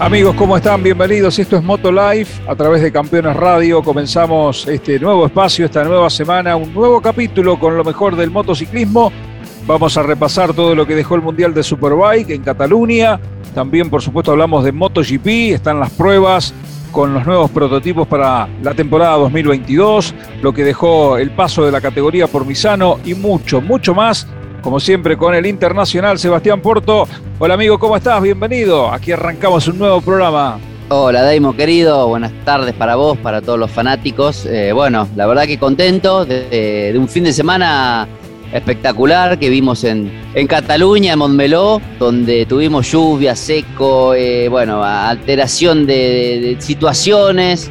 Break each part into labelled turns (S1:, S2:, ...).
S1: Amigos, ¿cómo están? Bienvenidos. Esto es Moto Life a través de Campeones Radio. Comenzamos este nuevo espacio, esta nueva semana, un nuevo capítulo con lo mejor del motociclismo. Vamos a repasar todo lo que dejó el Mundial de Superbike en Cataluña. También, por supuesto, hablamos de MotoGP. Están las pruebas con los nuevos prototipos para la temporada 2022, lo que dejó el paso de la categoría por Misano y mucho, mucho más como siempre con el internacional Sebastián Porto. Hola amigo, ¿cómo estás? Bienvenido. Aquí arrancamos un nuevo programa.
S2: Hola Daimo querido, buenas tardes para vos, para todos los fanáticos. Eh, bueno, la verdad que contento de, un fin de semana espectacular que vimos en, en Cataluña, en Montmeló, donde tuvimos lluvia, seco, eh, bueno, alteración de situaciones,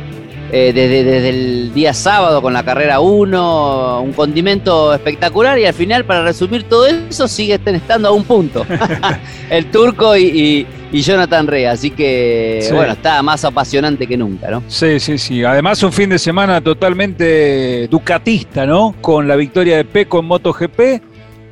S2: eh, desde, el día sábado con la carrera 1, un condimento espectacular y al final, para resumir todo eso, sigue estando a un punto. el turco y, Jonathan Rea, así que bueno, está más apasionante que nunca, ¿no?
S1: Sí, sí, sí. Además un fin de semana totalmente ducatista, ¿no? Con la victoria de Peco en MotoGP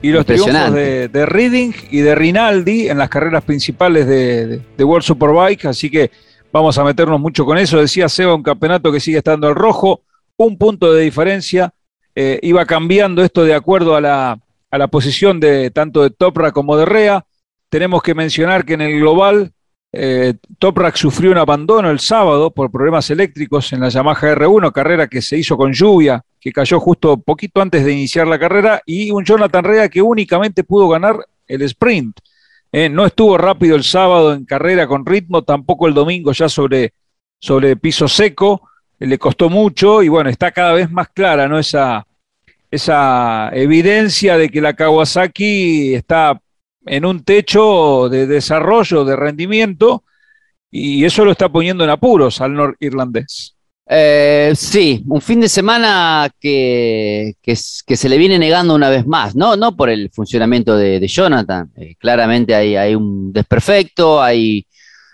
S1: y los triunfos de, de, Reading y de Rinaldi en las carreras principales de, de World Superbike, así que Vamos a meternos mucho con eso. Decía Seba, un campeonato que sigue estando al rojo, un punto de diferencia. Eh, iba cambiando esto de acuerdo a la, a la posición de tanto de Toprak como de Rea. Tenemos que mencionar que en el global eh, Toprak sufrió un abandono el sábado por problemas eléctricos en la Yamaha R1, carrera que se hizo con lluvia, que cayó justo poquito antes de iniciar la carrera, y un Jonathan Rea que únicamente pudo ganar el sprint. Eh, no estuvo rápido el sábado en carrera con ritmo, tampoco el domingo ya sobre, sobre piso seco, le costó mucho y bueno, está cada vez más clara ¿no? esa, esa evidencia de que la Kawasaki está en un techo de desarrollo, de rendimiento, y eso lo está poniendo en apuros al norirlandés.
S2: Eh, sí, un fin de semana que, que, se le viene negando una vez más, no, no por el funcionamiento de, Jonathan, eh, claramente hay, hay, un desperfecto, hay,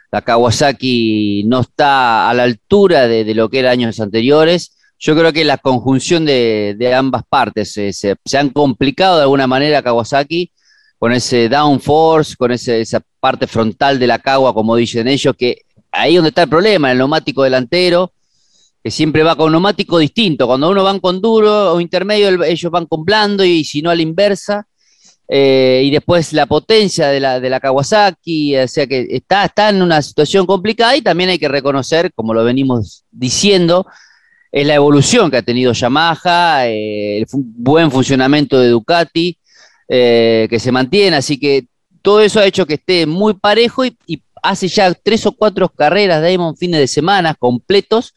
S2: la Kawasaki no está a la altura de, lo que era años anteriores. Yo creo que la conjunción de, ambas partes se, se, han complicado de alguna manera Kawasaki con ese downforce, con ese, esa parte frontal de la Kawa, como dicen ellos, que ahí donde está el problema, el neumático delantero que siempre va con neumático distinto. Cuando uno van con duro o intermedio, ellos van con blando y si no a la inversa. Eh, y después la potencia de la, de la Kawasaki, o sea que está, está en una situación complicada y también hay que reconocer, como lo venimos diciendo, es la evolución que ha tenido Yamaha, eh, el buen funcionamiento de Ducati, eh, que se mantiene, así que todo eso ha hecho que esté muy parejo y, hace ya tres o cuatro carreras, Damon, fines de semana completos,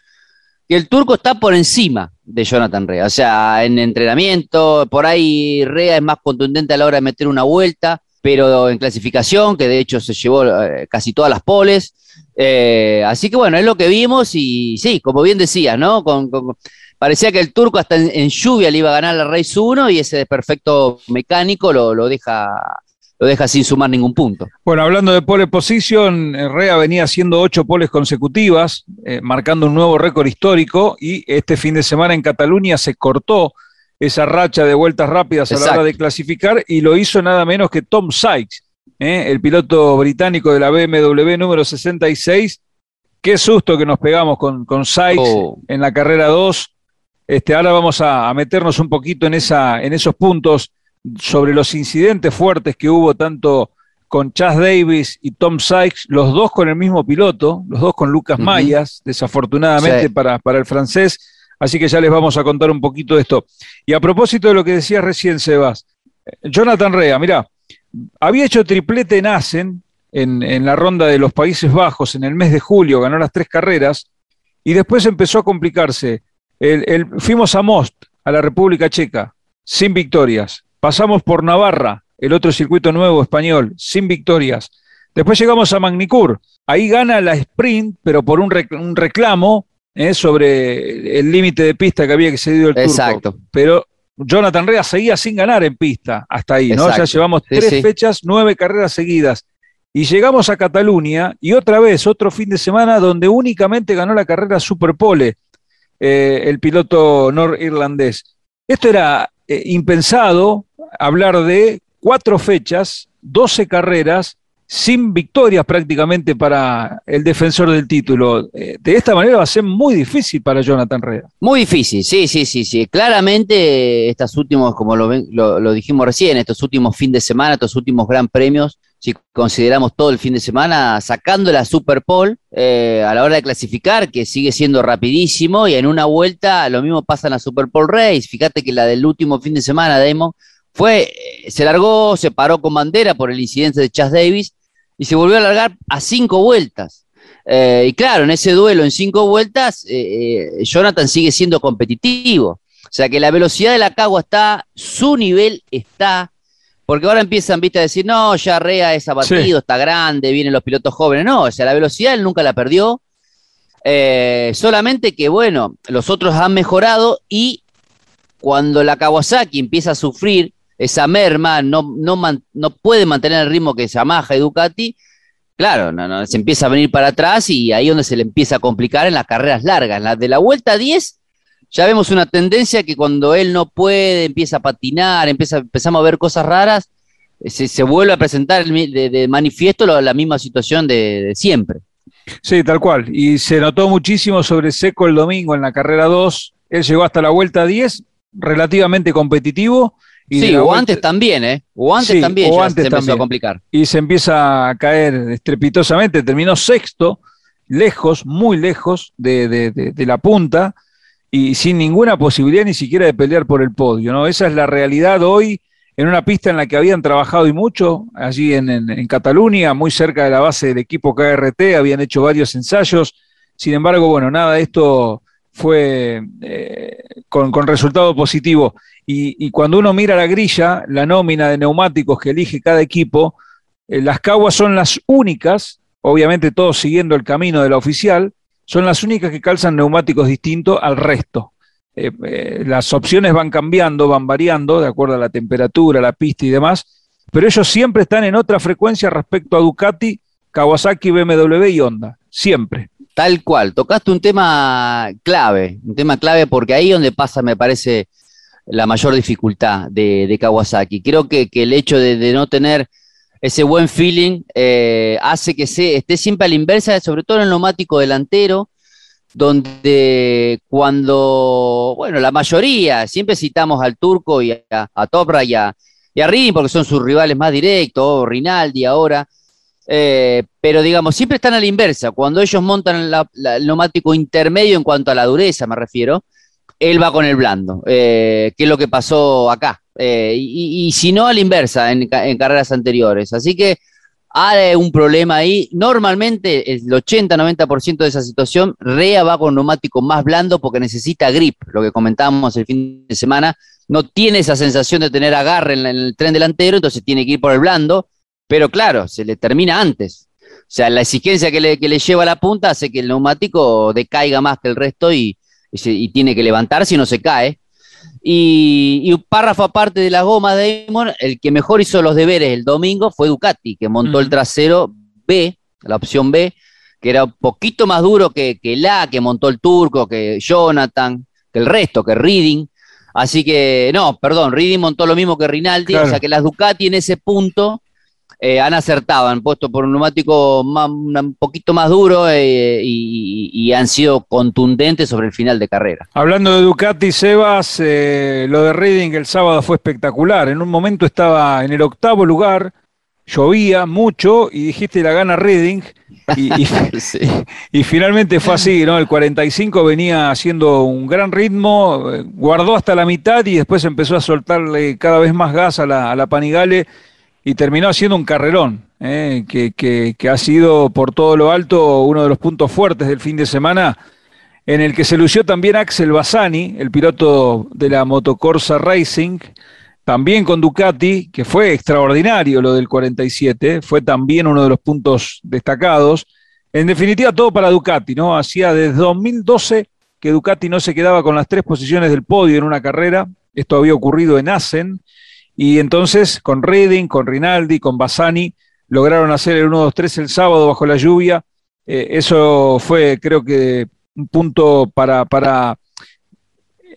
S2: que el turco está por encima de Jonathan Rea. O sea, en entrenamiento, por ahí Rea es más contundente a la hora de meter una vuelta, pero en clasificación, que de hecho se llevó eh, casi todas las poles. Eh, así que bueno, es lo que vimos y sí, como bien decía, ¿no? parecía que el turco hasta en, lluvia le iba a ganar la Race 1 y ese perfecto mecánico lo, lo deja lo deja sin sumar ningún punto.
S1: Bueno, hablando de pole position, eh, Rea venía haciendo ocho poles consecutivas, eh, marcando un nuevo récord histórico y este fin de semana en Cataluña se cortó esa racha de vueltas rápidas a la hora de clasificar y lo hizo nada menos que Tom Sykes, eh, el piloto británico de la BMW número 66. Qué susto que nos pegamos con, con Sykes oh. en la carrera 2. Este, ahora vamos a, a meternos un poquito en, esa, en esos puntos sobre los incidentes fuertes que hubo tanto con Chas Davis y Tom Sykes, los dos con el mismo piloto, los dos con Lucas Mayas, desafortunadamente para, para, el francés. Así que ya les vamos a contar un poquito de esto. Y a propósito de lo que decías recién, Sebas, Jonathan Rea, mira, había hecho triplete en Asen, en, la ronda de los Países Bajos, en el mes de julio, ganó las tres carreras, y después empezó a complicarse. fuimos a Most, a la República Checa, sin victorias pasamos por Navarra, el otro circuito nuevo español, sin victorias. Después llegamos a Magnicur, ahí gana la sprint, pero por un, reclamo eh, sobre el límite de pista que había cedido el Exacto. Pero Jonathan Rea seguía sin ganar en pista hasta ahí, ¿no? Ya llevamos tres fechas, nueve carreras seguidas. Y llegamos a Cataluña y otra vez, otro fin de semana donde únicamente ganó la carrera Superpole eh, el piloto norirlandés. Esto era eh, impensado, hablar de cuatro fechas, doce carreras, sin victorias prácticamente para el defensor del título. Eh, de esta manera va a ser muy difícil para Jonathan Rea.
S2: Muy difícil, sí, sí, sí, sí. Claramente, estos últimos, como lo, lo dijimos recién, estos últimos fin de semana, estos últimos gran premios, si consideramos todo el fin de semana, sacando la Super Bowl eh, a la hora de clasificar, que sigue siendo rapidísimo, y en una vuelta lo mismo pasa en la Super Bowl Race. Fíjate que la del último fin de semana, Demo, fue, eh, se largó, se paró con bandera por el incidente de Chas Davis y se volvió a largar a cinco vueltas. Eh, y claro, en ese duelo en cinco vueltas, Jonathan sigue siendo competitivo. O sea que la velocidad de la cagua está, su nivel está, porque ahora empiezan, viste, a decir, no, ya Rea es abatido, está grande, vienen los pilotos jóvenes. No, o sea, la velocidad él nunca la perdió. Eh, solamente que, bueno, los otros han mejorado y cuando la Kawasaki empieza a sufrir esa merma, no, no, no puede mantener el ritmo que Yamaha y Ducati, claro, no, no, se empieza a venir para atrás y ahí es donde se le empieza a complicar en las carreras largas. En la de la vuelta 10 ya vemos una tendencia que cuando él no puede, empieza a patinar, empieza, empezamos a ver cosas raras, eh, se, vuelve a presentar de, manifiesto la misma situación de, siempre.
S1: Sí, tal cual. Y se notó muchísimo sobre Seco el domingo en la carrera 2. Él llegó hasta la vuelta 10, relativamente competitivo.
S2: Y sí, o antes también, ¿eh? O antes también o antes se empezó a complicar.
S1: Y se empieza a caer estrepitosamente. Terminó sexto, lejos, muy lejos de la punta y sin ninguna posibilidad ni siquiera de pelear por el podio. ¿no? Esa es la realidad hoy en una pista en la que habían trabajado y mucho, allí en, Cataluña, muy cerca de la base del equipo KRT, habían hecho varios ensayos. Sin embargo, bueno, nada de esto fue eh, con, resultado positivo. Y, cuando uno mira la grilla, la nómina de neumáticos que elige cada equipo, eh, las caguas son las únicas, obviamente todos siguiendo el camino de la oficial, son las únicas que calzan neumáticos distintos al resto. Eh, eh, las opciones van cambiando, van variando de acuerdo a la temperatura, la pista y demás, pero ellos siempre están en otra frecuencia respecto a Ducati, Kawasaki, BMW y Honda, siempre.
S2: Tal cual, tocaste un tema clave, un tema clave porque ahí donde pasa, me parece, la mayor dificultad de, Kawasaki. Creo que, el hecho de no tener ese buen feeling eh, hace que se, esté siempre a la inversa, sobre todo en el neumático delantero, donde cuando, bueno, la mayoría, siempre citamos al turco y a, a Topra y a, y porque son sus rivales más directos, Rinaldi ahora, eh, pero digamos, siempre están a la inversa. Cuando ellos montan el neumático intermedio en cuanto a la dureza, me refiero, él va con el blando, eh, que es lo que pasó acá. Eh, y, si no, a la inversa en, carreras anteriores. Así que hay un problema ahí. Normalmente el 80-90% de esa situación, Rea va con neumático más blando porque necesita grip, lo que comentábamos el fin de semana. No tiene esa sensación de tener agarre en, el tren delantero, entonces tiene que ir por el blando, pero claro, se le termina antes. O sea, la exigencia que le, que le lleva a la punta hace que el neumático decaiga más que el resto y, y, tiene que levantarse y no se cae. Y, un párrafo aparte de la goma de Damon, el que mejor hizo los deberes el domingo fue Ducati, que montó el trasero B, la opción B, que era un poquito más duro que, que la que montó el turco, que Jonathan, que el resto, que Reading. Así que, no, perdón, Reading montó lo mismo que Rinaldi, o sea que las Ducati en ese punto eh, han acertado, han puesto por un neumático un poquito más duro eh, y, han sido contundentes sobre el final de carrera.
S1: Hablando de Ducati, Sebas, eh, lo de Reading el sábado fue espectacular. En un momento estaba en el octavo lugar, llovía mucho y dijiste la gana Reading. Y, y, finalmente fue así, ¿no? El 45 venía haciendo un gran ritmo, guardó hasta la mitad y después empezó a soltarle cada vez más gas a la, a la Panigale y terminó haciendo un carrerón, eh, que, ha sido por todo lo alto uno de los puntos fuertes del fin de semana, en el que se lució también Axel Bassani, el piloto de la Motocorsa Racing, también con Ducati, que fue extraordinario lo del 47, fue también uno de los puntos destacados. En definitiva, todo para Ducati, ¿no? Hacía desde 2012 que Ducati no se quedaba con las tres posiciones del podio en una carrera. Esto había ocurrido en Assen. Y entonces, con Redding, con Rinaldi, con Bassani, lograron hacer el 1-2-3 el sábado bajo la lluvia. Eh, eso fue, creo que, un punto para, para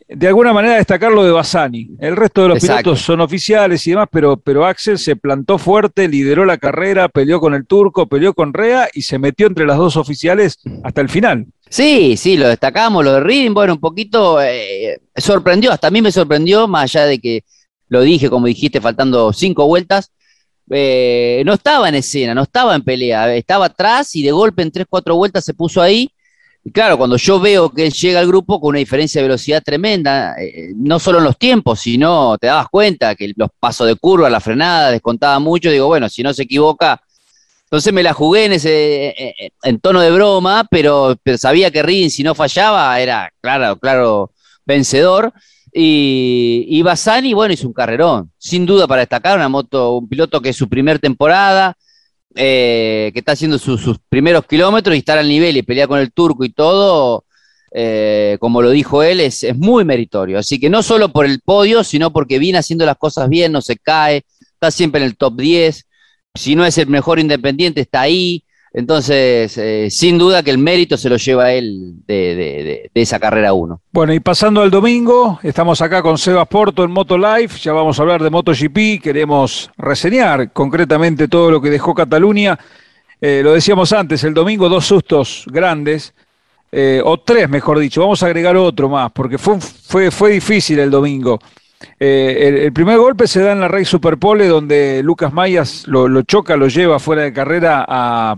S1: de alguna manera destacar lo de Bassani. El resto de los pilotos son oficiales y demás, pero, pero Axel se plantó fuerte, lideró la carrera, peleó con el turco, peleó con Rea y se metió entre las dos oficiales hasta el final.
S2: Sí, sí, lo destacamos, lo de Reading, bueno, un poquito eh, sorprendió, hasta a mí me sorprendió, más allá de que lo dije, como dijiste, faltando cinco vueltas, eh, no estaba en escena, no estaba en pelea, estaba atrás y de golpe en tres, cuatro vueltas se puso ahí y claro, cuando yo veo que él llega al grupo con una diferencia de velocidad tremenda, eh, no solo en los tiempos, sino te dabas cuenta que los pasos de curva, la frenada, descontaba mucho, digo, bueno, si no se equivoca, entonces me la jugué en ese eh, en tono de broma, pero, sabía que Reading si no fallaba era claro, claro vencedor. Y, y Bassani, bueno, hizo un carrerón, sin duda para destacar, una moto, un piloto que es su primer temporada, eh, que está haciendo sus primeros kilómetros y estar al nivel y pelear con el turco y todo, eh, como lo dijo él, es, es, muy meritorio. Así que no solo por el podio, sino porque viene haciendo las cosas bien, no se cae, está siempre en el top 10. Si no es el mejor independiente, está ahí. Entonces, eh, sin duda que el mérito se lo lleva él de, esa carrera 1.
S1: Bueno, y pasando al domingo, estamos acá con Sebas Porto en Moto Life, ya vamos a hablar de MotoGP, queremos reseñar concretamente todo lo que dejó Cataluña. Eh, lo decíamos antes, el domingo dos sustos grandes, eh, o tres mejor dicho, vamos a agregar otro más, porque fue, fue, fue difícil el domingo. El, primer golpe se da en la Rey Superpole, donde Lucas Mayas lo, choca, lo lleva fuera de carrera a,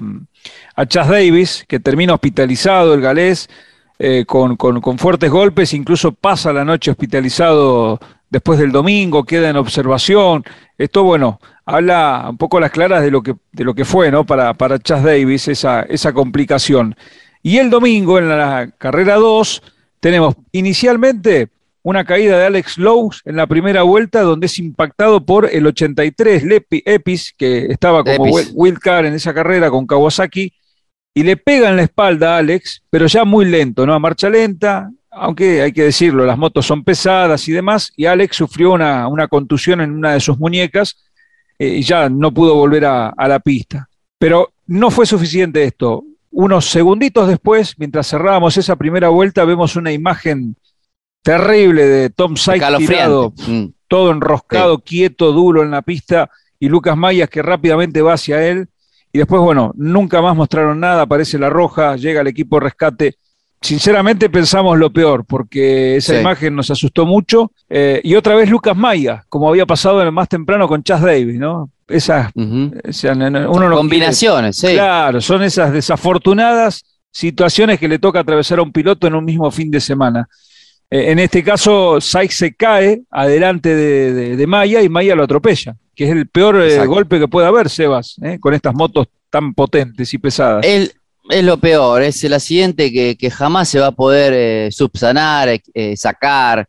S1: a Chas Davis, que termina hospitalizado, el galés, eh, con, fuertes golpes, incluso pasa la noche hospitalizado después del domingo, queda en observación. Esto, bueno, habla un poco a las claras de lo que, de lo que fue ¿no? para, para Chas Davis esa, esa complicación. Y el domingo, en la carrera 2, tenemos inicialmente una caída de Alex Lowe en la primera vuelta, donde es impactado por el 83 Lepi, Epis, que estaba como wildcard en esa carrera con Kawasaki, y le pega en la espalda a Alex, pero ya muy lento, ¿no? A marcha lenta, aunque hay que decirlo, las motos son pesadas y demás, y Alex sufrió una, una contusión en una de sus muñecas eh, y ya no pudo volver a, a la pista. Pero no fue suficiente esto. Unos segunditos después, mientras cerrábamos esa primera vuelta, vemos una imagen terrible de Tom Sykes tirado, mm. todo enroscado, quieto, duro en la pista, y Lucas Mayas que rápidamente va hacia él. Y después, bueno, nunca más mostraron nada, aparece la roja, llega el equipo rescate. Sinceramente pensamos lo peor, porque esa imagen nos asustó mucho. Eh, y otra vez Lucas Maya, como había pasado en el más temprano con Chas Davis, ¿no? Esas
S2: combinaciones, sí.
S1: Claro, son esas desafortunadas situaciones que le toca atravesar a un piloto en un mismo fin de semana. Eh, en este caso, Sykes se cae adelante de, Maya y Maya lo atropella, que es el peor eh, golpe que puede haber, Sebas, eh, con estas motos tan potentes y pesadas.
S2: es lo peor, es el accidente que, jamás se va a poder subsanar, sacar.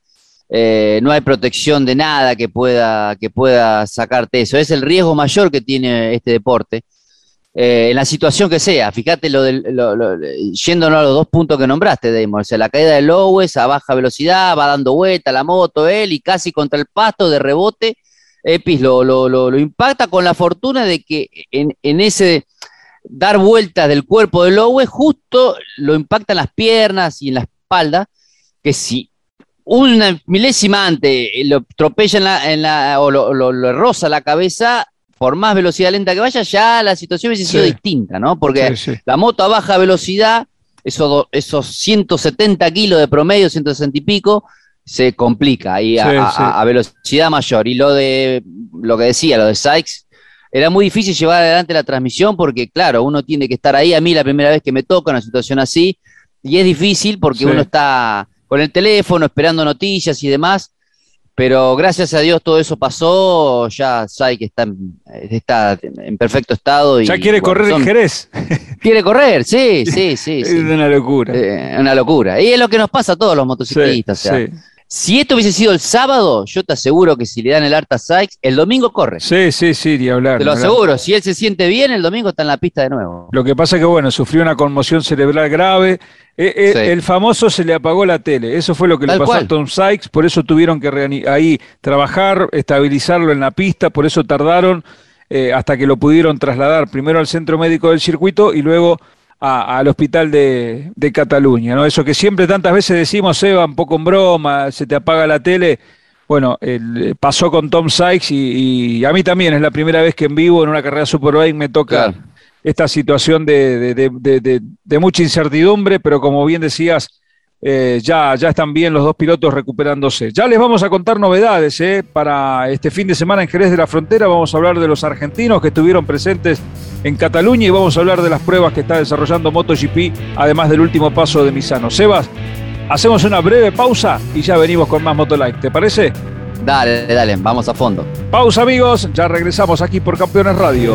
S2: no hay protección de nada que pueda, que pueda sacarte eso. Es el riesgo mayor que tiene este deporte. Eh, en la situación que sea. Fíjate lo del, yéndonos a los dos puntos que nombraste, Damon. O sea, la caída de Lowes a baja velocidad, va dando vuelta la moto él y casi contra el pasto de rebote. Epis lo, lo, impacta con la fortuna de que en, ese dar vueltas del cuerpo de Lowes justo lo impacta en las piernas y en la espalda, que si una milésima antes lo atropella en la, en la, o lo, lo, roza la cabeza, por más velocidad lenta que vaya, ya la situación hubiese sido distinta, ¿no? Porque la moto a baja velocidad, esos, esos 170 kilos de promedio, 160 y pico, se complica y a, velocidad mayor. Y lo de lo que decía, lo de Sykes, era muy difícil llevar adelante la transmisión porque, claro, uno tiene que estar ahí. A mí la primera vez que me toca una situación así, y es difícil porque uno está con el teléfono esperando noticias y demás. Pero gracias a Dios todo eso pasó, ya que está en, está en perfecto estado. Y,
S1: ya quiere correr en Jerez.
S2: Quiere correr, sí, sí, sí.
S1: es una locura.
S2: Eh, una locura. Y es lo que nos pasa a todos los motociclistas. Si esto hubiese sido el sábado, yo te aseguro que si le dan el Arta Sykes, el domingo corre.
S1: Sí, sí, sí, ni hablar.
S2: Te lo aseguro, si él se siente bien, el domingo está en la pista de nuevo.
S1: Lo que pasa es que, bueno, sufrió una conmoción cerebral grave. Eh, eh, el famoso se le apagó la tele. Eso fue lo que le pasó a Tom Sykes. Por eso tuvieron que ahí trabajar, estabilizarlo en la pista. Por eso tardaron eh, hasta que lo pudieron trasladar primero al centro médico del circuito y luego al hospital de, Cataluña, ¿no? Eso que siempre tantas veces decimos, Eva, un poco en broma, se te apaga la tele. Bueno, el, pasó con Tom Sykes y, a mí también es la primera vez que en vivo en una carrera Superbike me toca esta situación de, de, mucha incertidumbre, pero como bien decías, eh, ya, ya están bien los dos pilotos recuperándose. Ya les vamos a contar novedades eh, para este fin de semana en Jerez de la Frontera. Vamos a hablar de los argentinos que estuvieron presentes en Cataluña y vamos a hablar de las pruebas que está desarrollando MotoGP, además del último paso de Misano. Sebas, hacemos una breve pausa y ya venimos con más Motolife. ¿Te parece?
S2: Dale, dale, vamos a fondo.
S1: Pausa amigos, ya regresamos aquí por Campeones Radio.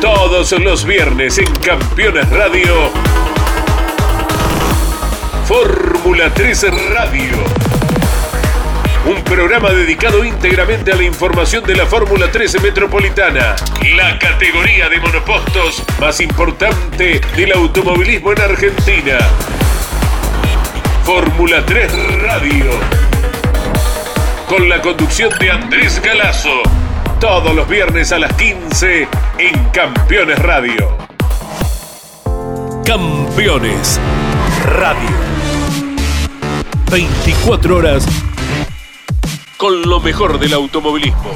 S3: Todos los viernes en Campeones Radio. Fórmula 3 Radio. Un programa dedicado íntegramente a la información de la Fórmula 13 Metropolitana, la categoría de monopostos más importante del automovilismo en Argentina. Fórmula 3 Radio. Con la conducción de Andrés Galazo. Todos los viernes a las 15 en Campeones Radio. Campeones Radio. 24 horas con lo mejor del automovilismo.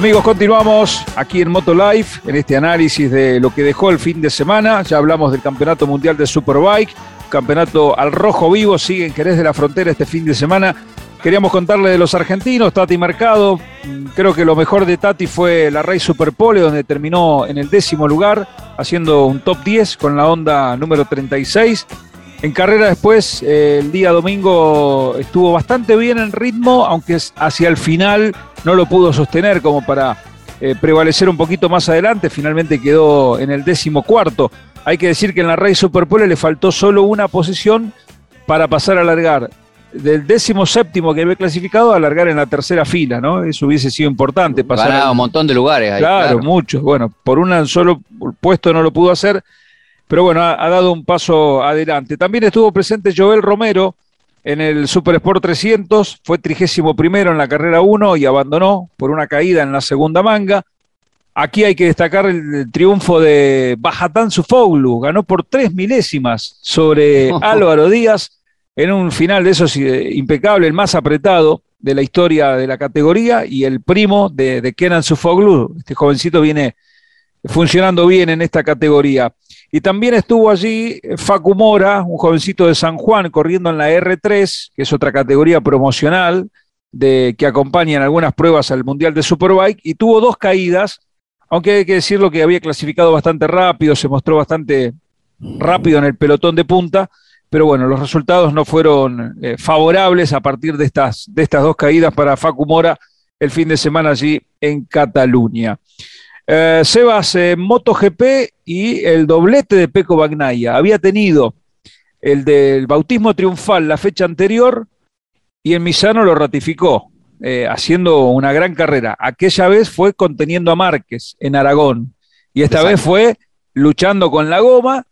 S1: Amigos, continuamos aquí en Motolife, en este análisis de lo que dejó el fin de semana. Ya hablamos del Campeonato Mundial de Superbike, campeonato al rojo vivo, sigue en Jerez de la Frontera este fin de semana. Queríamos contarle de los argentinos, Tati Mercado. Creo que lo mejor de Tati fue la Rey Superpole, donde terminó en el décimo lugar, haciendo un top 10 con la onda número 36. En carrera después, eh, el día domingo estuvo bastante bien en ritmo, aunque hacia el final no lo pudo sostener como para eh, prevalecer un poquito más adelante. Finalmente quedó en el décimo cuarto. Hay que decir que en la Rey Superpole le faltó solo una posición para pasar a largar del décimo séptimo que había clasificado a largar en la tercera fila, ¿no? Eso hubiese sido importante.
S2: Pasar un montón de lugares ahí.
S1: Claro, muchos. Bueno, por un solo puesto no lo pudo hacer pero bueno, ha, dado un paso adelante. También estuvo presente Joel Romero en el Super Sport 300, fue trigésimo primero en la carrera 1 y abandonó por una caída en la segunda manga. Aquí hay que destacar el, triunfo de Bajatán Sufoglu, ganó por tres milésimas sobre Álvaro Díaz en un final de esos eh, impecable, el más apretado de la historia de la categoría y el primo de, de Kenan Sufoglu, este jovencito viene funcionando bien en esta categoría. Y también estuvo allí Facu Mora, un jovencito de San Juan, corriendo en la R3, que es otra categoría promocional de, que acompaña en algunas pruebas al Mundial de Superbike, y tuvo dos caídas, aunque hay que decirlo que había clasificado bastante rápido, se mostró bastante rápido en el pelotón de punta, pero bueno, los resultados no fueron eh, favorables a partir de estas, de estas dos caídas para Facu Mora el fin de semana allí en Cataluña. Eh, Sebas, eh, MotoGP y el doblete de Peco Bagnaya. Había tenido el del bautismo triunfal la fecha anterior y en Misano lo ratificó, eh, haciendo una gran carrera. Aquella vez fue conteniendo a Márquez en Aragón y esta vez fue luchando con la goma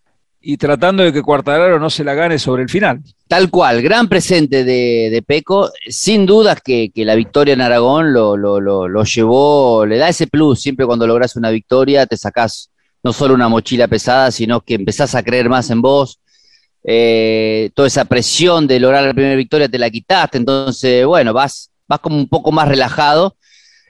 S1: y tratando de que Cuartararo no se la gane sobre el final.
S2: Tal cual, gran presente de, Peco. Sin dudas que, la victoria en Aragón lo, lo, llevó, le da ese plus. Siempre cuando logras una victoria te sacás no solo una mochila pesada, sino que empezás a creer más en vos. Eh, toda esa presión de lograr la primera victoria te la quitaste. Entonces, bueno, vas, vas como un poco más relajado.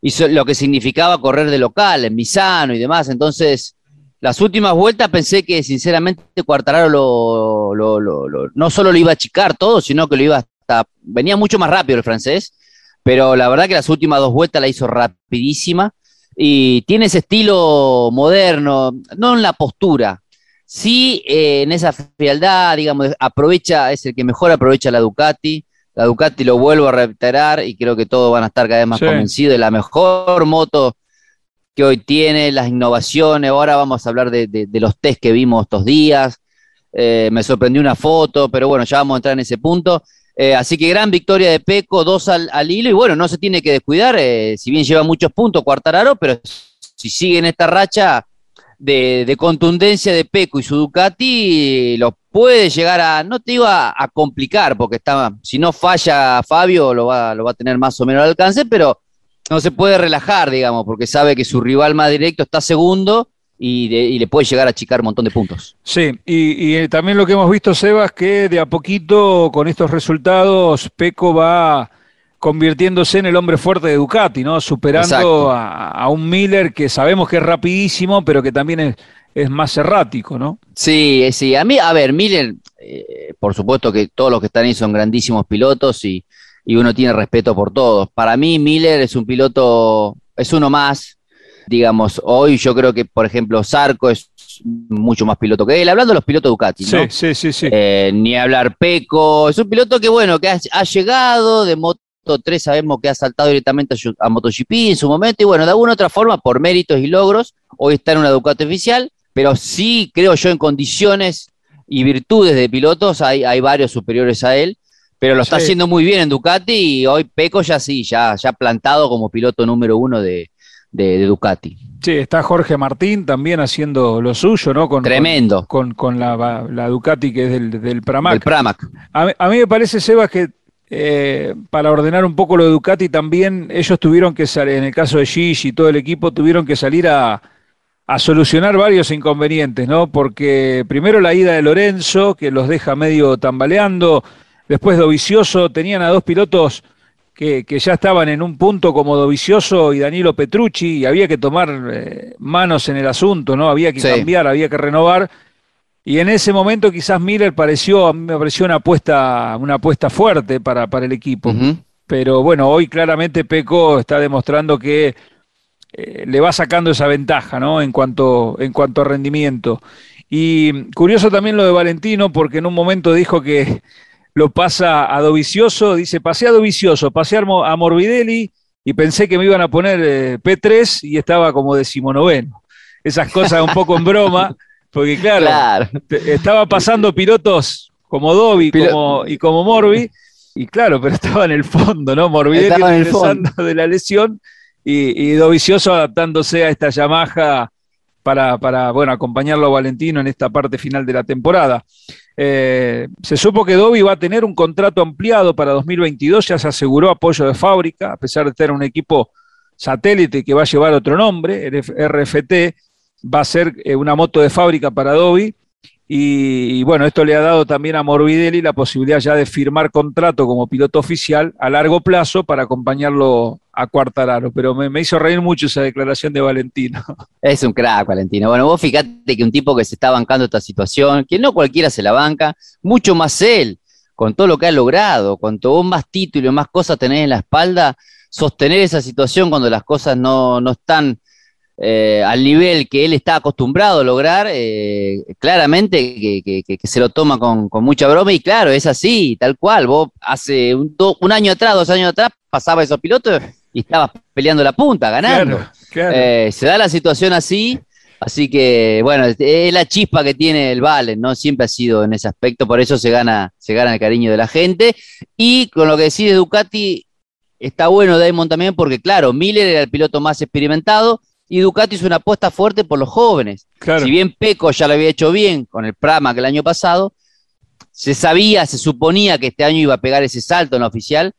S2: Y lo que significaba correr de local en Misano y demás. Entonces, las últimas vueltas pensé que sinceramente Cuartararo lo, no solo lo iba a achicar todo, sino que lo iba hasta... Venía mucho más rápido el francés, pero la verdad que las últimas dos vueltas la hizo rapidísima y tiene ese estilo moderno, no en la postura, sí eh, en esa frialdad, digamos, aprovecha, es el que mejor aprovecha la Ducati. La Ducati lo vuelvo a reiterar y creo que todos van a estar cada vez más convencidos de la mejor moto que hoy tiene, las innovaciones. Ahora vamos a hablar de, los test que vimos estos días. Eh, me sorprendió una foto, pero bueno, ya vamos a entrar en ese punto. Eh, así que gran victoria de Peco, dos al, hilo, y bueno, no se tiene que descuidar, eh, si bien lleva muchos puntos Cuartararo, pero si sigue en esta racha de, contundencia de Peco y su Ducati, lo puede llegar a, no te iba a, complicar, porque está, si no falla Fabio, lo va, lo va a tener más o menos al alcance, pero no se puede relajar, digamos, porque sabe que su rival más directo está segundo y, le puede llegar a achicar un montón de puntos.
S1: Sí, y, también lo que hemos visto, Sebas, que de a poquito con estos resultados, Peco va convirtiéndose en el hombre fuerte de Ducati, ¿no? Superando a, un Miller que sabemos que es rapidísimo, pero que también es, es más errático, ¿no?
S2: Sí, sí. A mí, a ver, Miller, eh, por supuesto que todos los que están ahí son grandísimos pilotos y, y uno tiene respeto por todos. Para mí, Miller es un piloto, es uno más. Digamos, hoy yo creo que, por ejemplo, Zarco es mucho más piloto que él. Hablando de los pilotos Ducati, ¿no?
S1: Sí, sí, sí.
S2: Eh, ni hablar Peco. Es un piloto que, bueno, que ha, llegado de Moto 3, sabemos que ha saltado directamente a, MotoGP en su momento. Y bueno, de alguna otra forma, por méritos y logros, hoy está en una Ducati oficial. Pero sí, creo yo, en condiciones y virtudes de pilotos, hay, hay varios superiores a él pero lo está haciendo muy bien en Ducati y hoy Peco ya sí, ya, ya plantado como piloto número uno de, Ducati.
S1: Sí, está Jorge Martín también haciendo lo suyo, ¿no?
S2: Con, Tremendo.
S1: Con, la, Ducati que es del, del Pramac.
S2: El Pramac.
S1: A, mí me parece, Sebas, que eh, para ordenar un poco lo de Ducati también ellos tuvieron que salir, en el caso de Gigi y todo el equipo, tuvieron que salir a, a solucionar varios inconvenientes, ¿no? Porque primero la ida de Lorenzo, que los deja medio tambaleando, Después Dovicioso, tenían a dos pilotos que, ya estaban en un punto como Dovicioso y Danilo Petrucci y había que tomar eh, manos en el asunto, ¿no? Había que cambiar, había que renovar. Y en ese momento quizás Miller pareció, a mí me pareció una apuesta, una apuesta fuerte para, para el equipo. Pero bueno, hoy claramente Peco está demostrando que eh, le va sacando esa ventaja, ¿no? En cuanto, en cuanto a rendimiento. Y curioso también lo de Valentino, porque en un momento dijo que lo pasa a Dovicioso, dice, pasé a Dovicioso, pasé a Morbidelli y pensé que me iban a poner eh, P3 y estaba como decimonoveno. Esas cosas un poco en broma, porque claro, estaba pasando pilotos como Dovi y como Morbi, y claro, pero estaba en el fondo, ¿no? Morbidelli regresando de la lesión y, y Dovicioso adaptándose a esta Yamaha para, para, bueno, acompañarlo a Valentino en esta parte final de la temporada. Eh, se supo que Dobby va a tener un contrato ampliado para 2022, ya se aseguró apoyo de fábrica, a pesar de tener un equipo satélite que va a llevar otro nombre, RFT, va a ser eh, una moto de fábrica para Dobby. Y, bueno, esto le ha dado también a Morbidelli la posibilidad ya de firmar contrato como piloto oficial a largo plazo para acompañarlo a Cuartararo. Pero me, hizo reír mucho esa declaración de Valentino.
S2: Es un crack, Valentino. Bueno, vos fíjate que un tipo que se está bancando esta situación, que no cualquiera se la banca, mucho más él, con todo lo que ha logrado, cuanto vos más títulos, más cosas tenés en la espalda, sostener esa situación cuando las cosas no, no están eh, al nivel que él está acostumbrado a lograr, eh, claramente que, se lo toma con, mucha broma y claro, es así, tal cual. Vos hace un, año atrás, dos años atrás, pasaba esos pilotos y estabas peleando la punta, ganando. Eh, se da la situación así, así que bueno, es la chispa que tiene el Valen, ¿no? Siempre ha sido en ese aspecto, por eso se gana, se gana el cariño de la gente. Y con lo que decide Ducati, está bueno Damon también, porque claro, Miller era el piloto más experimentado y Ducati hizo una apuesta fuerte por los jóvenes. Si bien Peco ya lo había hecho bien con el Prama que el año pasado, se sabía, se suponía que este año iba a pegar ese salto en la oficial,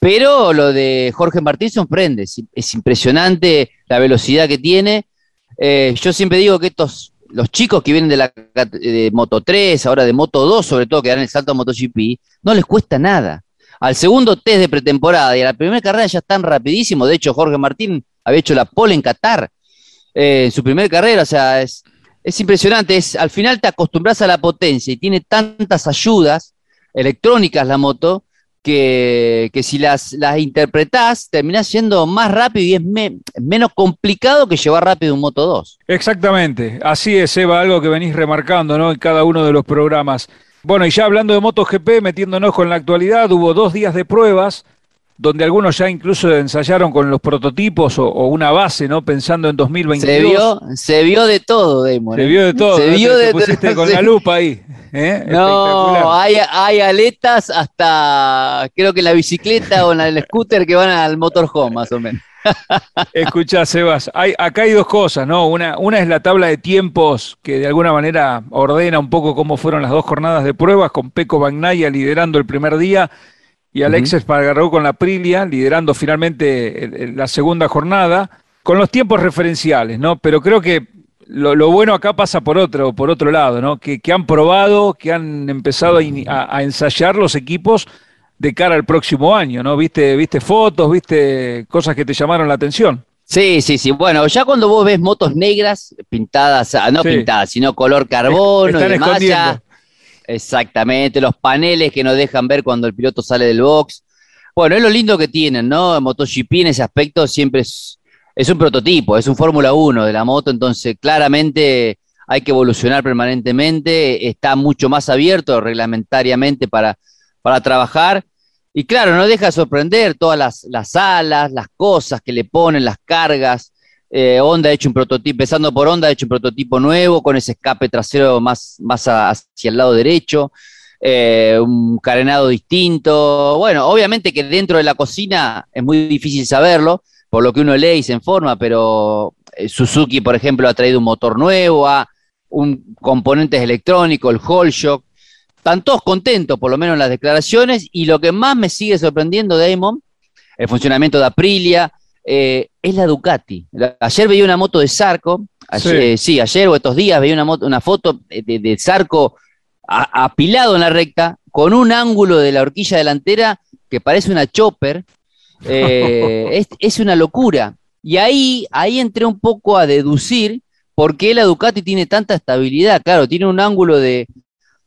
S2: pero lo de Jorge Martín sorprende, es, impresionante la velocidad que tiene. Eh, yo siempre digo que estos, los chicos que vienen de la de Moto 3, ahora de Moto 2, sobre todo que dan el salto a MotoGP, no les cuesta nada. Al segundo test de pretemporada y a la primera carrera ya están rapidísimos. De hecho, Jorge Martín había hecho la pole en Qatar eh, en su primera carrera. O sea, es, es impresionante. Es, al final te acostumbras a la potencia y tiene tantas ayudas electrónicas la moto que, si las, las interpretás, terminás siendo más rápido y es menos complicado que llevar rápido un Moto 2.
S1: Exactamente, así es, Eva, algo que venís remarcando ¿no? en cada uno de los programas. Bueno, y ya hablando de MotoGP, metiéndonos con la actualidad, hubo dos días de pruebas donde algunos ya incluso ensayaron con los prototipos o, una base, ¿no? Pensando en 2022.
S2: Se vio, se vio de todo, Damon.
S1: Se vio de todo. Se vio de pusiste con la lupa ahí.
S2: ¿eh? No, hay, hay, aletas hasta, creo que la bicicleta o el scooter que van al motorhome, más o menos.
S1: Escucha, Sebas, hay, acá hay dos cosas, ¿no? Una, una es la tabla de tiempos que de alguna manera ordena un poco cómo fueron las dos jornadas de pruebas, con Peco Bagnaya liderando el primer día y Alexis uh con la Aprilia, liderando finalmente la segunda jornada, con los tiempos referenciales, ¿no? Pero creo que lo, bueno acá pasa por otro, por otro lado, ¿no? Que, han probado, que han empezado a, ensayar los equipos de cara al próximo año, ¿no? ¿Viste, viste fotos, viste cosas que te llamaron la atención?
S2: Sí, sí, sí. Bueno, ya cuando vos ves motos negras pintadas, ah, no pintadas, sino color carbono y demás, Exactamente, los paneles que nos dejan ver cuando el piloto sale del box. Bueno, es lo lindo que tienen, ¿no? MotoGP en ese aspecto siempre es, es un prototipo, es un Fórmula 1 de la moto, entonces claramente hay que evolucionar permanentemente, está mucho más abierto reglamentariamente para, trabajar. Y claro, no deja de sorprender todas las alas, las cosas que le ponen, las cargas. Eh, Honda ha hecho un prototipo, empezando por Honda, ha hecho un prototipo nuevo con ese escape trasero más, más hacia el lado derecho, eh, un carenado distinto. Bueno, obviamente que dentro de la cocina es muy difícil saberlo, por lo que uno lee y se informa, pero eh, Suzuki, por ejemplo, ha traído un motor nuevo, un componentes electrónicos, el Hall Shock. Están todos contentos, por lo menos en las declaraciones, y lo que más me sigue sorprendiendo, Damon, el funcionamiento de Aprilia, eh, es la Ducati. Ayer veía una moto de Zarco, sí. ayer o estos días veía una, moto, una foto de, de Zarco apilado en la recta, con un ángulo de la horquilla delantera que parece una chopper. Eh, es, una locura. Y ahí, ahí entré un poco a deducir por qué la Ducati tiene tanta estabilidad. Claro, tiene un ángulo de,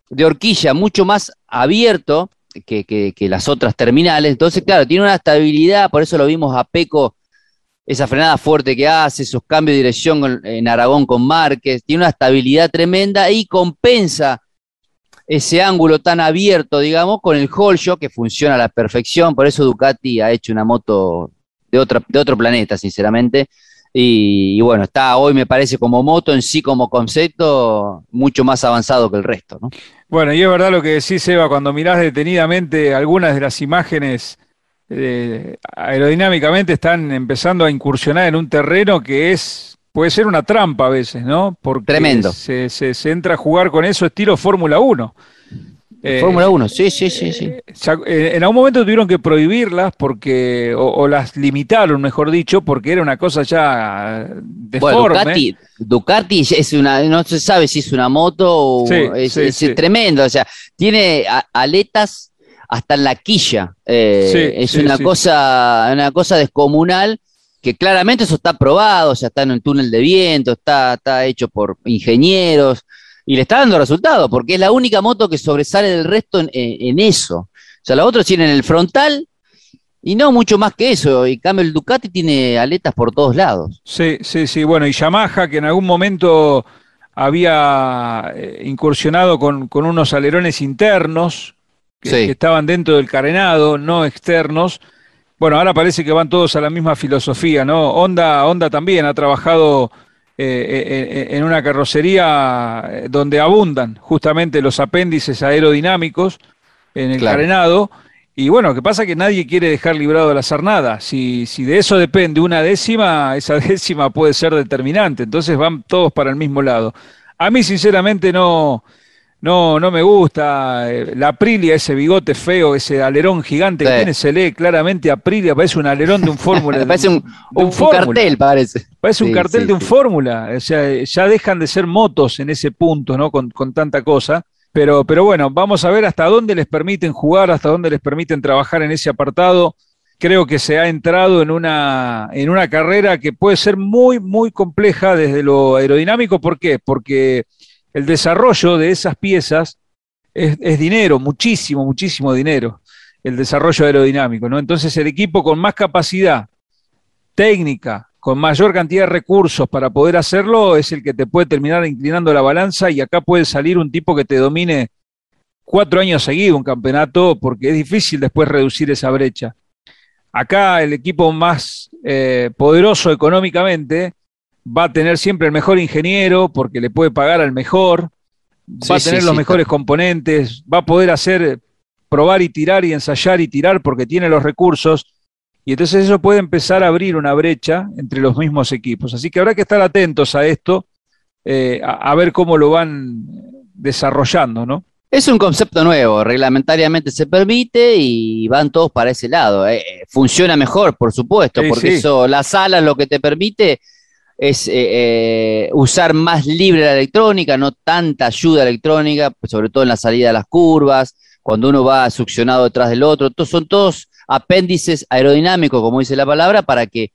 S2: de horquilla mucho más abierto que, que, las otras terminales. Entonces, claro, tiene una estabilidad, por eso lo vimos a Peco esa frenada fuerte que hace, esos cambios de dirección en Aragón con Márquez, tiene una estabilidad tremenda y compensa ese ángulo tan abierto, digamos, con el Hall Shock que funciona a la perfección. Por eso Ducati ha hecho una moto de, otra, de otro planeta, sinceramente. Y, bueno, está hoy, me parece, como moto en sí, como concepto, mucho más avanzado que el resto, ¿no?
S1: Bueno, y es verdad lo que decís, Eva, cuando mirás detenidamente algunas de las imágenes eh, aerodinámicamente están empezando a incursionar en un terreno que es puede ser una trampa a veces, ¿no?
S2: Porque Tremendo.
S1: Se, se, entra a jugar con eso estilo Fórmula 1.
S2: Eh, Fórmula 1, sí, sí, sí, sí.
S1: Eh, en algún momento tuvieron que prohibirlas porque, o, las limitaron, mejor dicho, porque era una cosa ya deforme.
S2: Ducati, Ducati es una, no se sabe si es una moto o es, tremendo, o sea, tiene aletas hasta en la quilla. Eh, es una cosa, una cosa descomunal que claramente eso está probado, o sea, está en el túnel de viento, está, está hecho por ingenieros y le está dando resultados, porque es la única moto que sobresale del resto en, eso. O sea, la otra tiene el frontal y no mucho más que eso. Y cambio el Ducati tiene aletas por todos lados.
S1: Sí, sí, sí. Bueno, y Yamaha, que en algún momento había eh, incursionado con, con unos alerones internos, que, estaban dentro del carenado, no externos. Bueno, ahora parece que van todos a la misma filosofía, ¿no? Honda, Honda también ha trabajado eh, eh, en una carrocería eh, donde abundan justamente los apéndices aerodinámicos en el carenado Y bueno, lo que pasa es que nadie quiere dejar librado de hacer nada. Si, si de eso depende una décima, esa décima puede ser determinante. Entonces van todos para el mismo lado. A mí, sinceramente, no, no, no me gusta. Eh, la Aprilia, ese bigote feo, ese alerón gigante que tiene, se lee claramente Aprilia, parece un alerón de un Fórmula.
S2: parece un, cartel, parece.
S1: Parece un cartel de un Fórmula. O sea, ya dejan de ser motos en ese punto, ¿no? Con, con tanta cosa. Pero, pero bueno, vamos a ver hasta dónde les permiten jugar, hasta dónde les permiten trabajar en ese apartado. Creo que se ha entrado en una, en una carrera que puede ser muy, muy compleja desde lo aerodinámico. ¿Por qué? Porque el desarrollo de esas piezas es, dinero, muchísimo, muchísimo dinero, el desarrollo aerodinámico, ¿no? Entonces el equipo con más capacidad técnica, con mayor cantidad de recursos para poder hacerlo, es el que te puede terminar inclinando la balanza y acá puede salir un tipo que te domine cuatro años seguidos un campeonato, porque es difícil después reducir esa brecha. Acá el equipo más eh, poderoso económicamente va a tener siempre el mejor ingeniero porque le puede pagar al mejor, va a tener los mejores componentes, va a poder hacer, probar y tirar y ensayar y tirar porque tiene los recursos. Y entonces eso puede empezar a abrir una brecha entre los mismos equipos. Así que habrá que estar atentos a esto, eh, a, ver cómo lo van desarrollando, ¿no?
S2: Es un concepto nuevo, reglamentariamente se permite y van todos para ese lado. Eh, funciona mejor, por supuesto, porque eso, la sala lo que te permite es eh, eh, usar más libre la electrónica, no tanta ayuda electrónica, pues sobre todo en la salida de las curvas, cuando uno va succionado detrás del otro. son todos apéndices aerodinámicos, como dice la palabra, para que,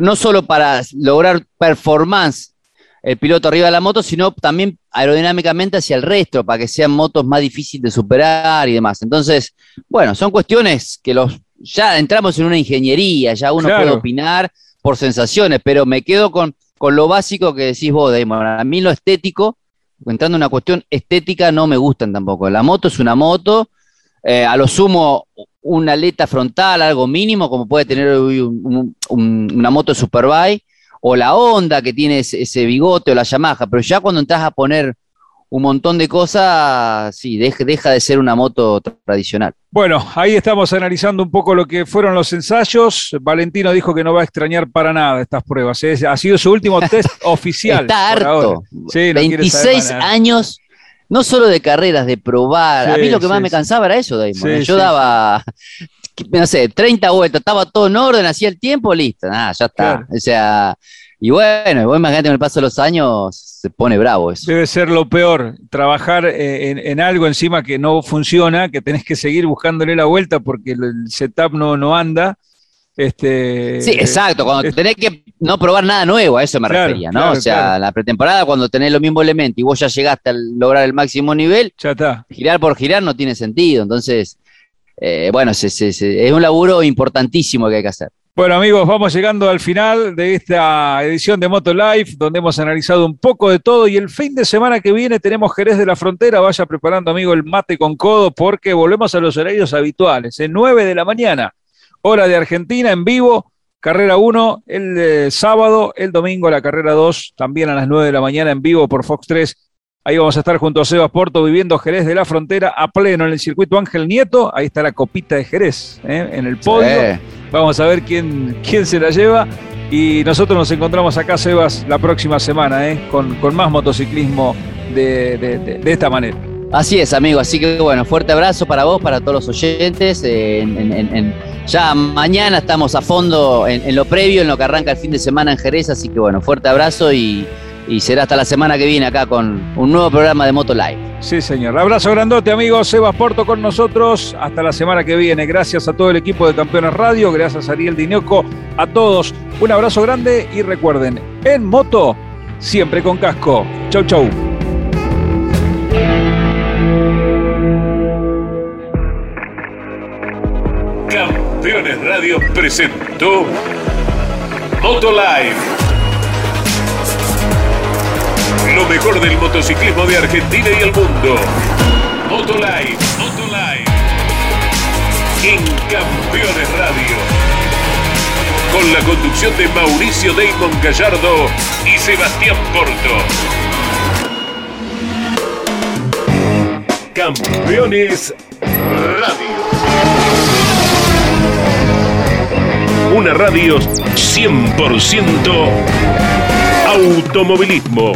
S2: no solo para lograr performance el piloto arriba de la moto, sino también aerodinámicamente hacia el resto, para que sean motos más difíciles de superar y demás. Entonces, bueno, son cuestiones que los ya entramos en una ingeniería, ya uno puede opinar por sensaciones, pero me quedo con, con lo básico que decís vos, Damon. A mí lo estético, entrando en una cuestión estética, no me gustan tampoco. La moto es una moto, eh, a lo sumo una aleta frontal, algo mínimo, como puede tener una moto Superbike, o la Honda que tiene ese, ese, bigote, o la Yamaha, pero ya cuando entras a poner un montón de cosas, sí, deja, de ser una moto tradicional.
S1: Bueno, ahí estamos analizando un poco lo que fueron los ensayos. Valentino dijo que no va a extrañar para nada estas pruebas. ¿eh? Ha sido su último test oficial.
S2: Está harto. 26 años, no solo de carreras, de probar. a mí lo que más me cansaba era eso, Damon. ¿eh? Yo daba, no sé, 30 vueltas, estaba todo en orden, hacía el tiempo, listo. Nada, ya está. O sea, y bueno, vos imagínate con el paso de los años se pone bravo eso.
S1: Debe ser lo peor, trabajar eh, en, algo encima que no funciona, que tenés que seguir buscándole la vuelta porque el setup no, no anda. Este,
S2: sí, exacto, cuando tenés que no probar nada nuevo, a eso me refería, ¿no? o sea, la pretemporada, cuando tenés los mismos elementos y vos ya llegaste a lograr el máximo nivel,
S1: ya está.
S2: girar por girar no tiene sentido. Entonces, eh, bueno, es un laburo importantísimo que hay que hacer.
S1: Bueno amigos, vamos llegando al final de esta edición de Moto Life, donde hemos analizado un poco de todo y el fin de semana que viene tenemos Jerez de la Frontera, vaya preparando amigo el mate con codo porque volvemos a los horarios habituales, en 9 de la mañana, hora de Argentina en vivo, carrera 1 el eh, sábado, el domingo la carrera 2, también a las 9 de la mañana en vivo por Fox 3 Ahí vamos a estar junto a Sebas Porto viviendo Jerez de la Frontera a pleno en el circuito Ángel Nieto. Ahí está la copita de Jerez ¿eh? en el podio. Vamos a ver quién, quién se la lleva. Y nosotros nos encontramos acá, Sebas, la próxima semana ¿eh? con, más motociclismo de, esta manera.
S2: Así es, amigo. Así que bueno, fuerte abrazo para vos, para todos los oyentes. ya mañana estamos a fondo en, lo previo, en lo que arranca el fin de semana en Jerez. Así que bueno, fuerte abrazo y y será hasta la semana que viene acá con un nuevo programa de Moto Live.
S1: Sí, señor. Abrazo grandote, amigos. Sebas Porto con nosotros. Hasta la semana que viene. Gracias a todo el equipo de Campeones Radio. Gracias a Ariel Dinioco. A todos. Un abrazo grande y recuerden, en moto, siempre con casco. Chau, chau.
S3: Campeones Radio presentó Moto Live lo mejor del motociclismo de Argentina y el mundo. Motolive, Motolive. En Campeones Radio. Con la conducción de Mauricio Damon Gallardo y Sebastián Porto. Campeones Radio. Una radio 100% automovilismo.